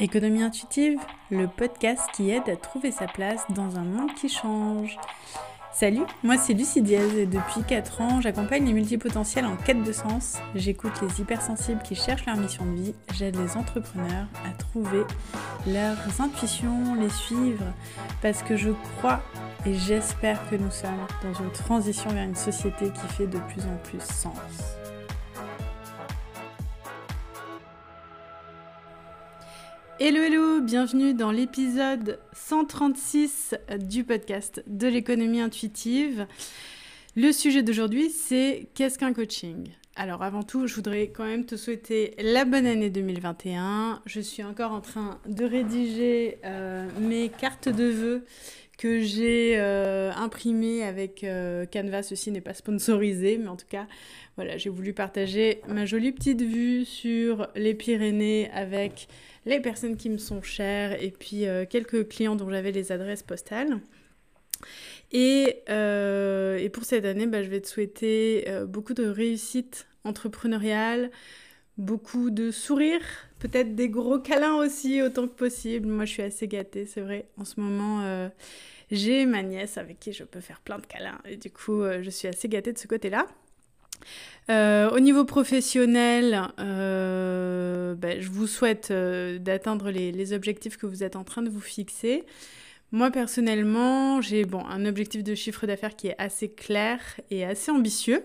Économie intuitive, le podcast qui aide à trouver sa place dans un monde qui change. Salut, moi c'est Lucie Diaz et depuis 4 ans, j'accompagne les multipotentiels en quête de sens. J'écoute les hypersensibles qui cherchent leur mission de vie. J'aide les entrepreneurs à trouver leurs intuitions, les suivre, parce que je crois et j'espère que nous sommes dans une transition vers une société qui fait de plus en plus sens. Hello hello, bienvenue dans l'épisode 136 du podcast de l'économie intuitive. Le sujet d'aujourd'hui, c'est qu'est-ce qu'un coaching? Alors avant tout, je voudrais quand même te souhaiter la bonne année 2021. Je suis encore en train de rédiger euh, mes cartes de vœux que j'ai euh, imprimées avec euh, Canva. Ceci n'est pas sponsorisé, mais en tout cas, voilà, j'ai voulu partager ma jolie petite vue sur les Pyrénées avec les personnes qui me sont chères et puis euh, quelques clients dont j'avais les adresses postales. Et, et pour cette année, bah, je vais te souhaiter beaucoup de réussite entrepreneuriale, beaucoup de sourires, peut-être des gros câlins aussi autant que possible. Moi, je suis assez gâtée, c'est vrai. En ce moment, j'ai ma nièce avec qui je peux faire plein de câlins. Et du coup, je suis assez gâtée de ce côté-là. Euh, au niveau professionnel, euh, ben, je vous souhaite euh, d'atteindre les, les, objectifs que vous êtes en train de vous fixer. Moi personnellement, j'ai bon, un objectif de chiffre d'affaires qui est assez clair et assez ambitieux.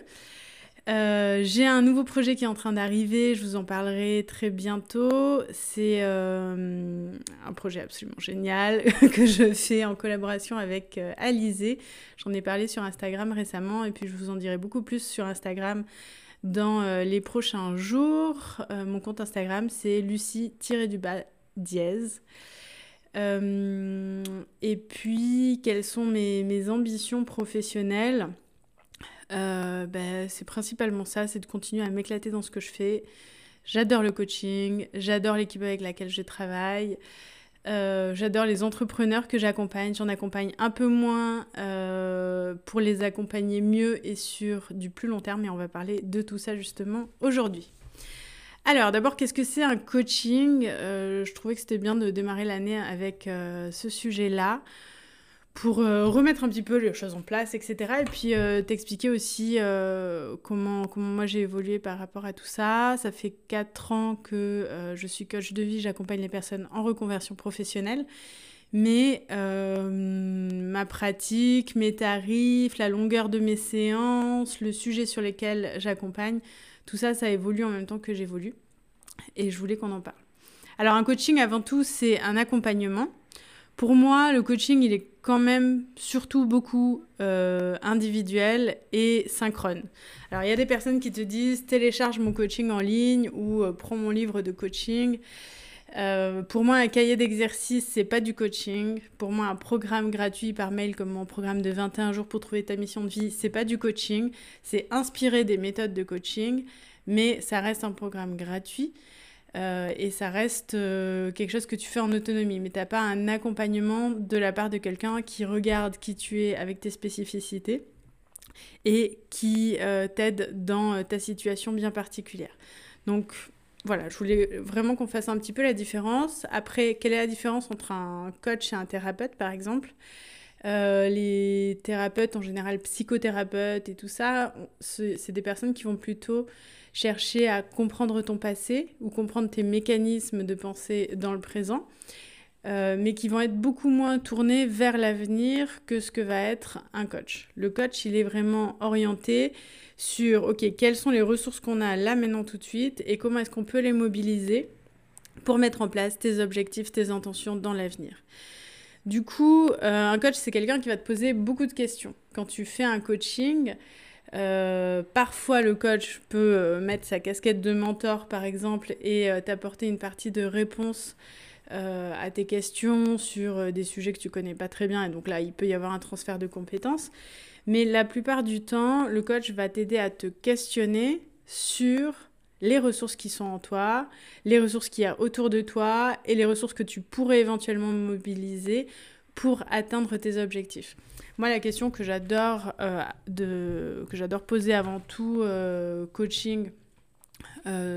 Euh, j'ai un nouveau projet qui est en train d'arriver, je vous en parlerai très bientôt. C'est euh, un projet absolument génial que je fais en collaboration avec euh, Alizé. J'en ai parlé sur Instagram récemment et puis je vous en dirai beaucoup plus sur Instagram dans euh, les prochains jours. Mon compte Instagram c'est lucie-dièse. et puis, quelles sont mes, mes ambitions professionnelles? Euh, ben, c'est principalement ça, c'est de continuer à m'éclater dans ce que je fais. J'adore le coaching, j'adore l'équipe avec laquelle je travaille, euh, j'adore les entrepreneurs que j'accompagne. J'en accompagne un peu moins euh, pour les accompagner mieux et sur du plus long terme, et on va parler de tout ça justement aujourd'hui. Alors d'abord, qu'est-ce que c'est un coaching? Je trouvais que c'était bien de démarrer l'année avec ce sujet-là pour euh, remettre un petit peu les choses en place, etc. Et puis euh, t'expliquer aussi euh, comment, comment moi j'ai évolué par rapport à tout ça. Ça fait 4 ans que je suis coach de vie, j'accompagne les personnes en reconversion professionnelle. Mais ma pratique, mes tarifs, la longueur de mes séances, le sujet sur lesquels j'accompagne, tout ça, ça évolue en même temps que j'évolue. Et je voulais qu'on en parle. Alors un coaching, avant tout, c'est un accompagnement. Pour moi, le coaching, il est quand même surtout beaucoup euh, individuel et synchrone. Alors, il y a des personnes qui te disent télécharge mon coaching en ligne ou euh, prends mon livre de coaching. Euh, pour moi, un cahier d'exercice, c'est pas du coaching. Pour moi, un programme gratuit par mail comme mon programme de 21 jours pour trouver ta mission de vie, c'est pas du coaching. C'est inspiré des méthodes de coaching, mais ça reste un programme gratuit. Euh, et ça reste euh, quelque chose que tu fais en autonomie, mais tu n'as pas un accompagnement de la part de quelqu'un qui regarde qui tu es avec tes spécificités et qui euh, t'aide dans ta situation bien particulière. Donc voilà, je voulais vraiment qu'on fasse un petit peu la différence. Après, quelle est la différence entre un coach et un thérapeute, par exemple? Les thérapeutes, en général psychothérapeutes et tout ça, c'est des personnes qui vont plutôt chercher à comprendre ton passé ou comprendre tes mécanismes de pensée dans le présent, euh, mais qui vont être beaucoup moins tournés vers l'avenir que ce que va être un coach. Le coach, il est vraiment orienté sur, OK, quelles sont les ressources qu'on a là maintenant tout de suite et comment est-ce qu'on peut les mobiliser pour mettre en place tes objectifs, tes intentions dans l'avenir. Du coup, euh, un coach, c'est quelqu'un qui va te poser beaucoup de questions. Quand tu fais un coaching, euh, parfois le coach peut euh, mettre sa casquette de mentor, par exemple, et euh, t'apporter une partie de réponse à tes questions sur des sujets que tu connais pas très bien. Et donc là, il peut y avoir un transfert de compétences. Mais la plupart du temps, le coach va t'aider à te questionner sur les ressources qui sont en toi, les ressources qu'il y a autour de toi et les ressources que tu pourrais éventuellement mobiliser pour atteindre tes objectifs. Moi, la question que j'adore euh, poser avant tout euh, coaching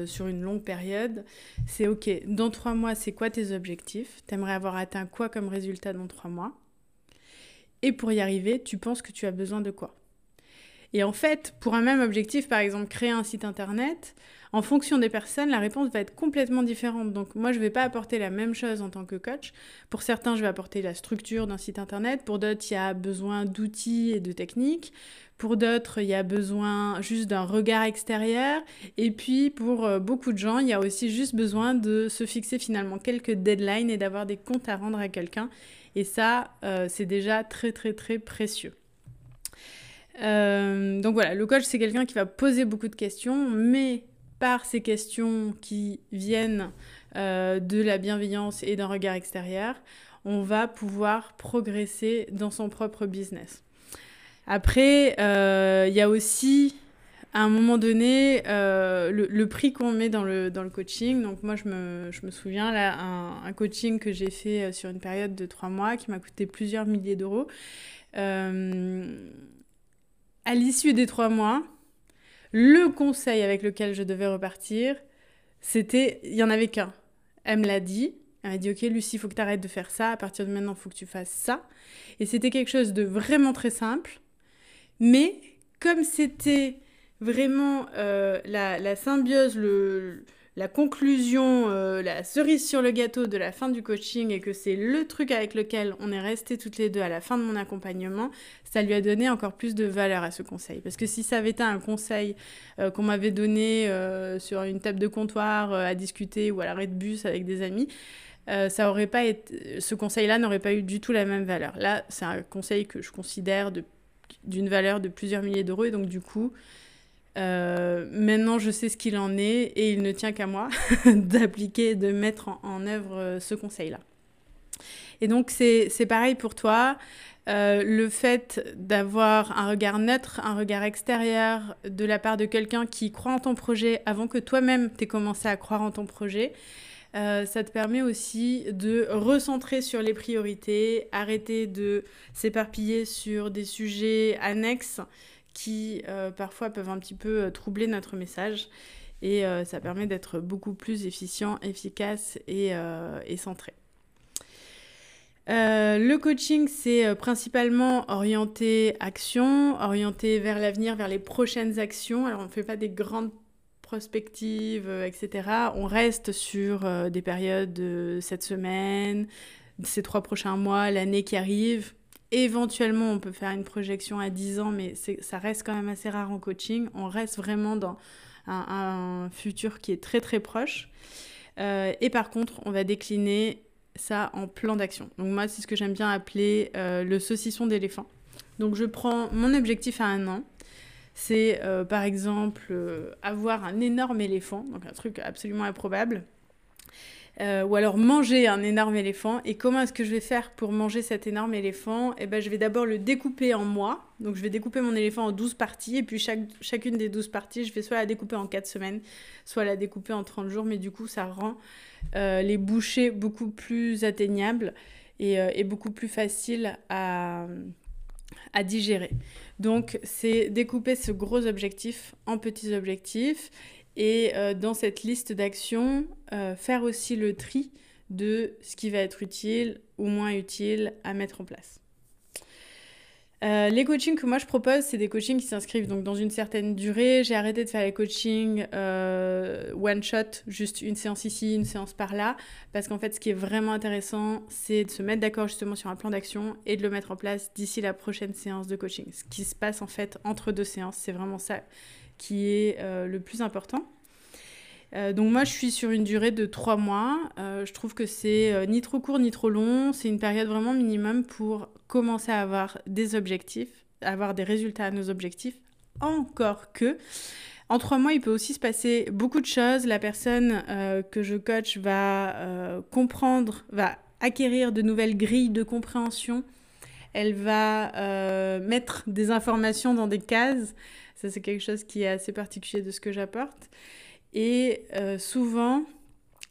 sur une longue période, c'est ok, dans trois mois, c'est quoi tes objectifs? T'aimerais avoir atteint quoi comme résultat dans trois mois? Et pour y arriver, tu penses que tu as besoin de quoi? Et en fait, pour un même objectif, par exemple, créer un site internet, en fonction des personnes, la réponse va être complètement différente. Donc moi, je ne vais pas apporter la même chose en tant que coach. Pour certains, je vais apporter la structure d'un site internet. Pour d'autres, il y a besoin d'outils et de techniques. Pour d'autres, il y a besoin juste d'un regard extérieur. Et puis, pour euh, beaucoup de gens, il y a aussi juste besoin de se fixer finalement quelques deadlines et d'avoir des comptes à rendre à quelqu'un. Et ça, euh, c'est déjà très, très, très précieux. Euh, donc voilà, le coach, c'est quelqu'un qui va poser beaucoup de questions, mais par ces questions qui viennent euh, de la bienveillance et d'un regard extérieur, on va pouvoir progresser dans son propre business. Après, euh, il y a aussi, à un moment donné, euh, le, prix qu'on met dans le, coaching. Donc moi, je me, je me souviens, là, un, coaching que j'ai fait sur une période de trois mois qui m'a coûté plusieurs milliers d'euros. à l'issue des trois mois, le conseil avec lequel je devais repartir, c'était, il y en avait qu'un. Elle me l'a dit. Elle m'a dit, ok Lucie, faut que tu arrêtes de faire ça. À partir de maintenant, faut que tu fasses ça. Et c'était quelque chose de vraiment très simple. Mais comme c'était vraiment euh, la, symbiose, le, la conclusion, euh, la cerise sur le gâteau de la fin du coaching et que c'est le truc avec lequel on est resté toutes les deux à la fin de mon accompagnement, ça lui a donné encore plus de valeur à ce conseil. Parce que si ça avait été un conseil euh, qu'on m'avait donné euh, sur une table de comptoir à discuter ou à l'arrêt de bus avec des amis, ça aurait pas été, ce conseil-là n'aurait pas eu du tout la même valeur. Là, c'est un conseil que je considère d'une valeur de plusieurs milliers d'euros et donc du coup, euh, maintenant, je sais ce qu'il en est et il ne tient qu'à moi d'appliquer, de mettre en, œuvre euh, ce conseil-là. Et donc, c'est pareil pour toi. Euh, le fait d'avoir un regard neutre, un regard extérieur de la part de quelqu'un qui croit en ton projet avant que toi-même t'aies commencé à croire en ton projet, ça te permet aussi de recentrer sur les priorités, arrêter de s'éparpiller sur des sujets annexes qui euh, parfois peuvent un petit peu euh, troubler notre message. Et euh, ça permet d'être beaucoup plus efficient, efficace et, centré. le coaching, c'est principalement orienté action, orienté vers l'avenir, vers les prochaines actions. Alors, on ne fait pas des grandes prospectives, etc. On reste sur des périodes de cette semaine, ces trois prochains mois, l'année qui arrive. Éventuellement, on peut faire une projection à 10 ans, mais ça reste quand même assez rare en coaching. On reste vraiment dans un, futur qui est très très proche. Euh, et par contre, on va décliner ça en plan d'action. Donc moi, c'est ce que j'aime bien appeler euh, le saucisson d'éléphant. Donc je prends mon objectif à un an. C'est euh, par exemple avoir un énorme éléphant, donc un truc absolument improbable. Euh, ou alors manger un énorme éléphant. Et comment est-ce que je vais faire pour manger cet énorme éléphant? Eh ben, je vais d'abord le découper en moi. Donc, je vais découper mon éléphant en 12 parties. Et puis, chaque, chacune des 12 parties, je vais soit la découper en 4 semaines, soit la découper en 30 jours. Mais du coup, ça rend euh, les bouchées beaucoup plus atteignables et, euh, et beaucoup plus faciles à, à digérer. Donc, c'est découper ce gros objectif en petits objectifs et euh, dans cette liste d'actions, euh, faire aussi le tri de ce qui va être utile ou moins utile à mettre en place. Euh, les coachings que moi je propose, c'est des coachings qui s'inscrivent donc dans une certaine durée. J'ai arrêté de faire les coachings one shot, juste une séance ici, une séance par là, parce qu'en fait, ce qui est vraiment intéressant, c'est de se mettre d'accord justement sur un plan d'action et de le mettre en place d'ici la prochaine séance de coaching. Ce qui se passe en fait entre deux séances, c'est vraiment ça qui est euh, le plus important. Euh, donc moi, je suis sur une durée de trois mois. Euh, je trouve que c'est ni trop court ni trop long. C'est une période vraiment minimum pour commencer à avoir des objectifs, avoir des résultats à nos objectifs. Encore que, en trois mois, il peut aussi se passer beaucoup de choses. La personne que je coach va comprendre, va acquérir de nouvelles grilles de compréhension. Elle va mettre des informations dans des cases. Ça, c'est quelque chose qui est assez particulier de ce que j'apporte. Et euh, souvent,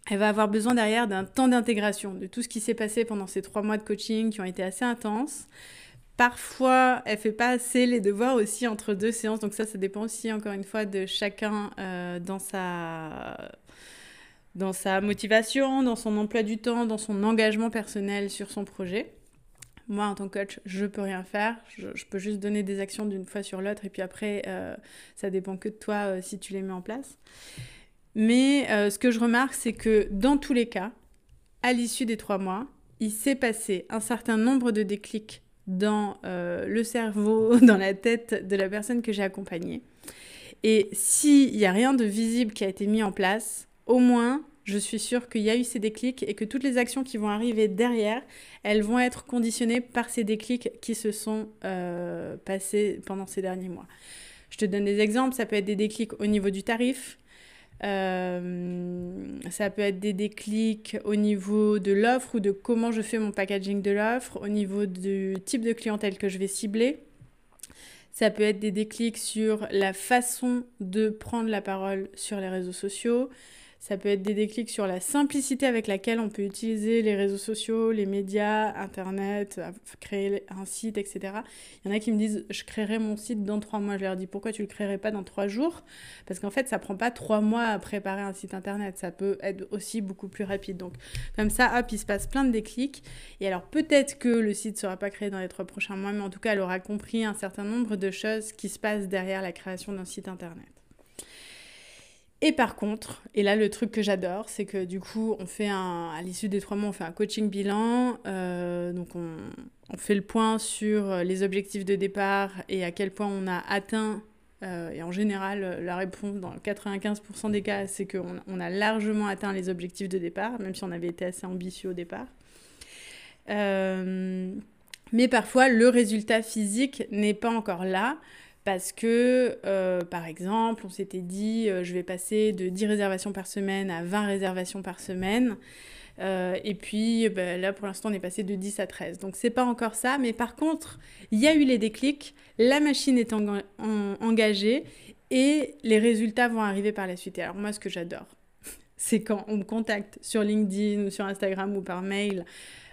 elle va avoir besoin derrière d'un temps d'intégration de tout ce qui s'est passé pendant ces trois mois de coaching qui ont été assez intenses Parfois, elle fait pas assez les devoirs aussi entre deux séances. Donc ça, ça dépend aussi, encore une fois, de chacun euh, dans, sa... dans sa motivation, dans son emploi du temps, dans son engagement personnel sur son projet. Moi, en tant que coach, je peux rien faire. Je, peux juste donner des actions d'une fois sur l'autre. Et puis après, euh, ça dépend que de toi euh, si tu les mets en place. Mais ce que je remarque, c'est que dans tous les cas, à l'issue des trois mois, il s'est passé un certain nombre de déclics dans euh, le cerveau, dans la tête de la personne que j'ai accompagnée. Et s'il n'y a rien de visible qui a été mis en place, au moins, je suis sûre qu'il y a eu ces déclics et que toutes les actions qui vont arriver derrière, elles vont être conditionnées par ces déclics qui se sont euh, passés pendant ces derniers mois. Je te donne des exemples, ça peut être des déclics au niveau du tarif, euh, ça peut être des déclics au niveau de l'offre ou de comment je fais mon packaging de l'offre, au niveau du type de clientèle que je vais cibler. Ça peut être des déclics sur la façon de prendre la parole sur les réseaux sociaux. Ça peut être des déclics sur la simplicité avec laquelle on peut utiliser les réseaux sociaux, les médias, Internet, créer un site, etc. Il y en a qui me disent je créerai mon site dans trois mois. Je leur dis pourquoi tu le créerais pas dans trois jours? Parce qu'en fait, ça prend pas trois mois à préparer un site Internet. Ça peut être aussi beaucoup plus rapide. Donc comme ça, hop, il se passe plein de déclics. Et alors peut-être que le site sera pas créé dans les trois prochains mois, mais en tout cas, elle aura compris un certain nombre de choses qui se passent derrière la création d'un site Internet. Et par contre, et là le truc que j'adore, c'est que du coup, on fait un, à l'issue des trois mois, on fait un coaching bilan. Euh, donc on, on, fait le point sur les objectifs de départ et à quel point on a atteint. Euh, et en général, la réponse dans 95% des cas, c'est qu'on on a largement atteint les objectifs de départ, même si on avait été assez ambitieux au départ. Euh, mais parfois, le résultat physique n'est pas encore là parce que, euh, par exemple, on s'était dit, euh, je vais passer de 10 réservations par semaine à 20 réservations par semaine. Euh, et puis ben, là, pour l'instant, on est passé de 10 à 13. Donc, c'est pas encore ça. Mais par contre, il y a eu les déclics, la machine est engagée et les résultats vont arriver par la suite. Et alors, moi, ce que j'adore, c'est quand on me contacte sur LinkedIn ou sur Instagram ou par mail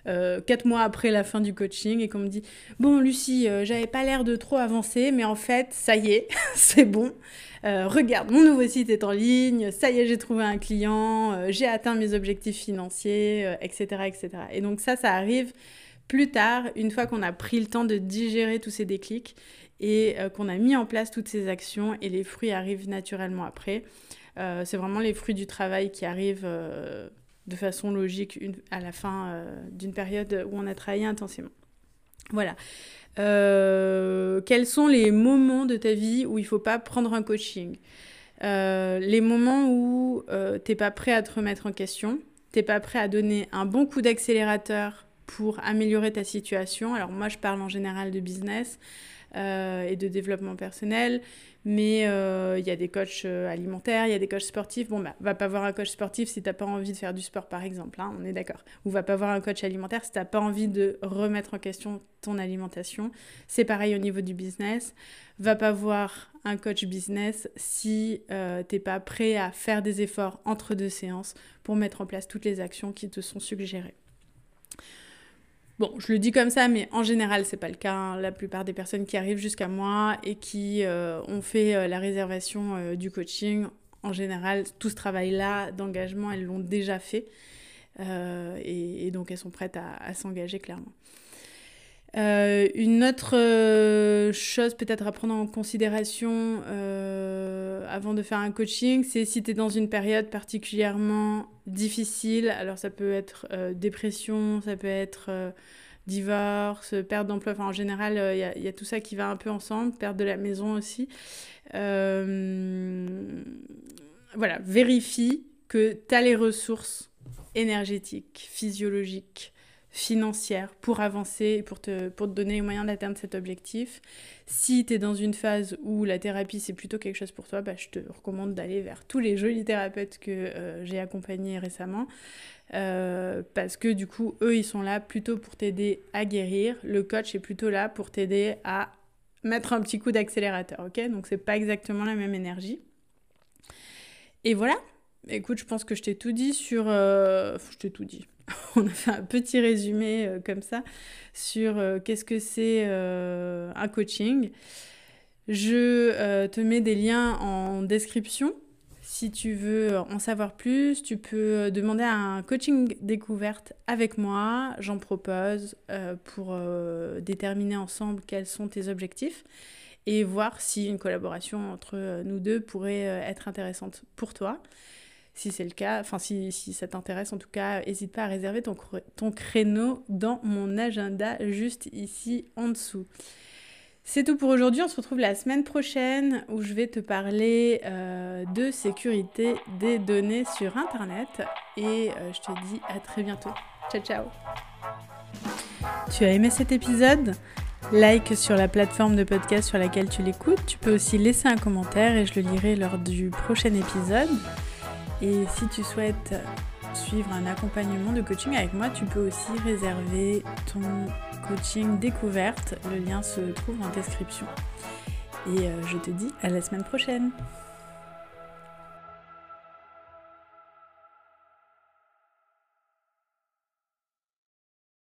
euh, quatre mois après la fin du coaching et qu'on me dit Bon, Lucie, euh, j'avais pas l'air de trop avancer, mais en fait, ça y est, c'est bon. Euh, regarde, mon nouveau site est en ligne, ça y est, j'ai trouvé un client, j'ai atteint mes objectifs financiers, etc., etc. Et donc, ça, ça arrive plus tard, une fois qu'on a pris le temps de digérer tous ces déclics et qu'on a mis en place toutes ces actions et les fruits arrivent naturellement après. c'est vraiment les fruits du travail qui arrivent de façon logique à la fin euh, d'une période où on a travaillé intensément. Voilà. Euh, quels sont les moments de ta vie où il ne faut pas prendre un coaching? Euh, Les moments où tu n'es pas prêt à te remettre en question, tu n'es pas prêt à donner un bon coup d'accélérateur pour améliorer ta situation? Alors moi, je parle en général de business et de développement personnel, mais euh, il y a des coachs euh, alimentaires, il y a des coachs sportifs. Bon, bah, va pas voir un coach sportif si t'as pas envie de faire du sport, par exemple, hein, on est d'accord. Ou va pas voir un coach alimentaire si t'as pas envie de remettre en question ton alimentation. C'est pareil au niveau du business. Va pas voir un coach business si euh, t'es pas prêt à faire des efforts entre deux séances pour mettre en place toutes les actions qui te sont suggérées. Bon, je le dis comme ça, mais en général, c'est pas le cas. Hein. La plupart des personnes qui arrivent jusqu'à moi et qui euh, ont fait euh, la réservation euh, du coaching, en général, tout ce travail-là d'engagement, elles l'ont déjà fait. Et, donc, elles sont prêtes à, s'engager clairement. Une autre chose peut-être à prendre en considération avant de faire un coaching, c'est si tu es dans une période particulièrement difficile. Alors ça peut être euh, dépression, ça peut être euh, divorce, perte d'emploi. Enfin, en général, il euh, y, a tout ça qui va un peu ensemble, perte de la maison aussi. voilà, vérifie que tu as les ressources énergétiques, physiologiques, financière pour avancer et pour te, pour te donner les moyens d'atteindre cet objectif. Si tu es dans une phase où la thérapie c'est plutôt quelque chose pour toi, bah, je te recommande d'aller vers tous les jolis thérapeutes que euh, j'ai accompagnés récemment. Euh, parce que du coup, eux, ils sont là plutôt pour t'aider à guérir. Le coach est plutôt là pour t'aider à mettre un petit coup d'accélérateur, ok? Donc c'est pas exactement la même énergie. Et voilà. Écoute, je pense que je t'ai tout dit sur... Euh, je t'ai tout dit. on a fait un petit résumé comme ça sur qu'est-ce que c'est un coaching. Je te mets des liens en description si tu veux en savoir plus, tu peux demander un coaching découverte avec moi. J'en propose euh, pour euh, déterminer ensemble quels sont tes objectifs et voir si une collaboration entre euh, nous deux pourrait être intéressante pour toi. Si c'est le cas, enfin si, si ça t'intéresse en tout cas, n'hésite pas à réserver ton, créneau dans mon agenda juste ici en dessous. C'est tout pour aujourd'hui. On se retrouve la semaine prochaine où je vais te parler euh, de sécurité des données sur Internet. Et euh, je te dis à très bientôt. Ciao, ciao. Tu as aimé cet épisode? Like sur la plateforme de podcast sur laquelle tu l'écoutes. Tu peux aussi laisser un commentaire et je le lirai lors du prochain épisode. Et si tu souhaites suivre un accompagnement de coaching avec moi, tu peux aussi réserver ton coaching découverte. Le lien se trouve en description. Et euh, je te dis à la semaine prochaine.